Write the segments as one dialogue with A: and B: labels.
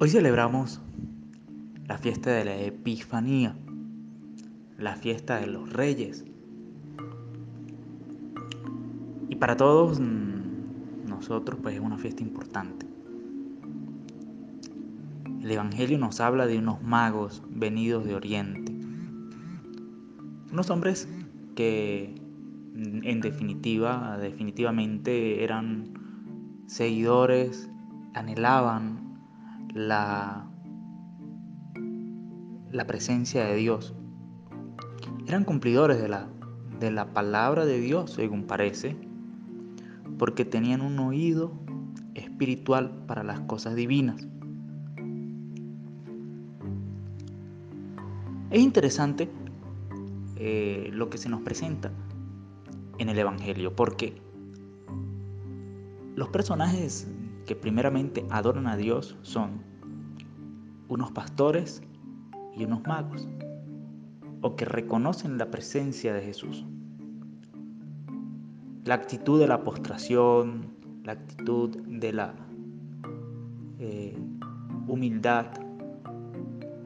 A: Hoy celebramos la fiesta de la Epifanía, la fiesta de los reyes. Y para todos mm, nosotros pues es una fiesta importante. El Evangelio nos habla de unos magos venidos de Oriente. Unos hombres que en definitiva, definitivamente eran seguidores, anhelaban la, la presencia de Dios. Eran cumplidores de la, de la palabra de Dios, según parece, porque tenían un oído espiritual para las cosas divinas. Es interesante eh, lo que se nos presenta en el Evangelio, porque los personajes que primeramente adoran a Dios son unos pastores y unos magos, o que reconocen la presencia de Jesús. La actitud de la postración, la actitud de la eh, humildad,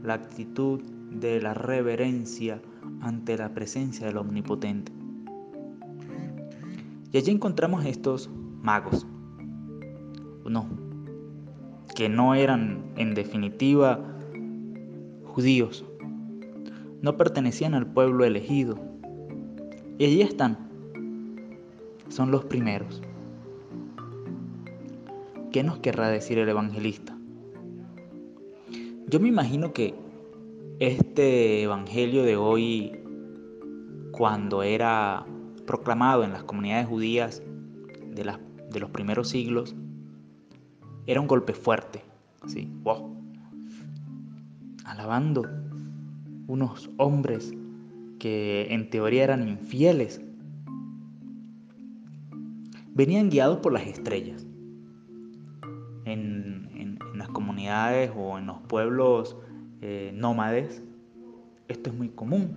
A: la actitud de la reverencia ante la presencia del Omnipotente. Y allí encontramos estos magos, no, que no eran en definitiva judíos, no pertenecían al pueblo elegido. Y allí están, son los primeros. ¿Qué nos querrá decir el evangelista? Yo me imagino que este evangelio de hoy, cuando era proclamado en las comunidades judías de, los primeros siglos, era un golpe fuerte. Alabando unos hombres que en teoría eran infieles. Venían guiados por las estrellas. En, las comunidades o en los pueblos eh, nómades, esto es muy común,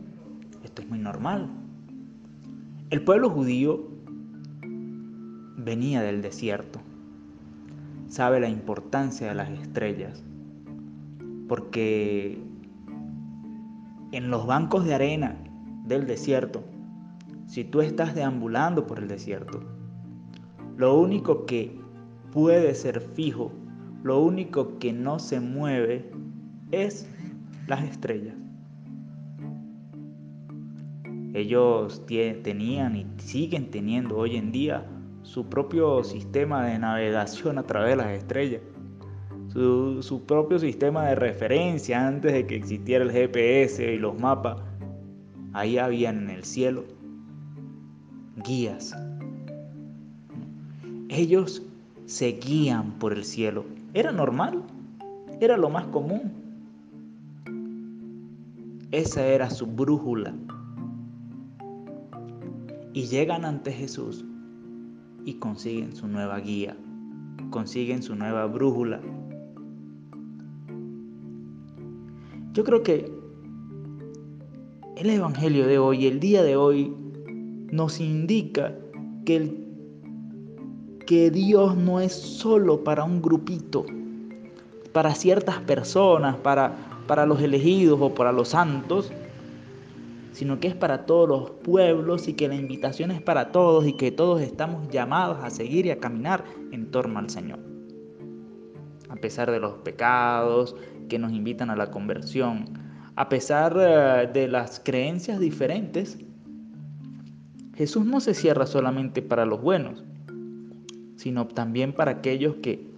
A: esto es muy normal. El pueblo judío venía del desierto sabe la importancia de las estrellas, porque en los bancos de arena del desierto, si tú estás deambulando por el desierto, lo único que puede ser fijo, lo único que no se mueve es las estrellas. Ellos tenían y siguen teniendo hoy en día su propio sistema de navegación a través de las estrellas, su, propio sistema de referencia antes de que existiera el GPS y los mapas. Ahí habían en el cielo guías. Ellos seguían por el cielo. Era normal, era lo más común. Esa era su brújula. Y llegan ante Jesús y consiguen su nueva guía, consiguen su nueva brújula. Yo creo que el Evangelio de hoy, el día de hoy, nos indica que, que Dios no es solo para un grupito, para ciertas personas, para, para los elegidos o para los santos, sino que es para todos los pueblos y que la invitación es para todos y que todos estamos llamados a seguir y a caminar en torno al Señor. A pesar de los pecados que nos invitan a la conversión, a pesar eh, de las creencias diferentes, Jesús no se cierra solamente para los buenos, sino también para aquellos que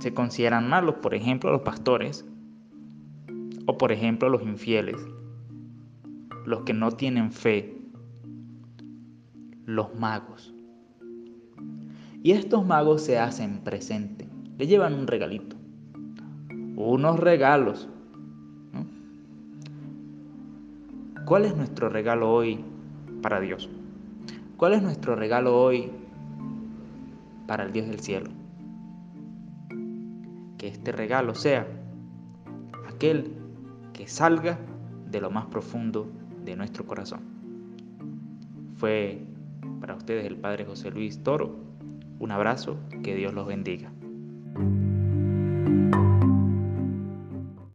A: se consideran malos, por ejemplo los pastores o por ejemplo los infieles los que no tienen fe, los magos. Y estos magos se hacen presente, le llevan un regalito, unos regalos. ¿Cuál es nuestro regalo hoy para Dios? ¿Cuál es nuestro regalo hoy para el Dios del cielo? Que este regalo sea aquel que salga de lo más profundo de nuestro corazón. Fue Para ustedes el Padre José Luis Toro. Un abrazo, que Dios los bendiga.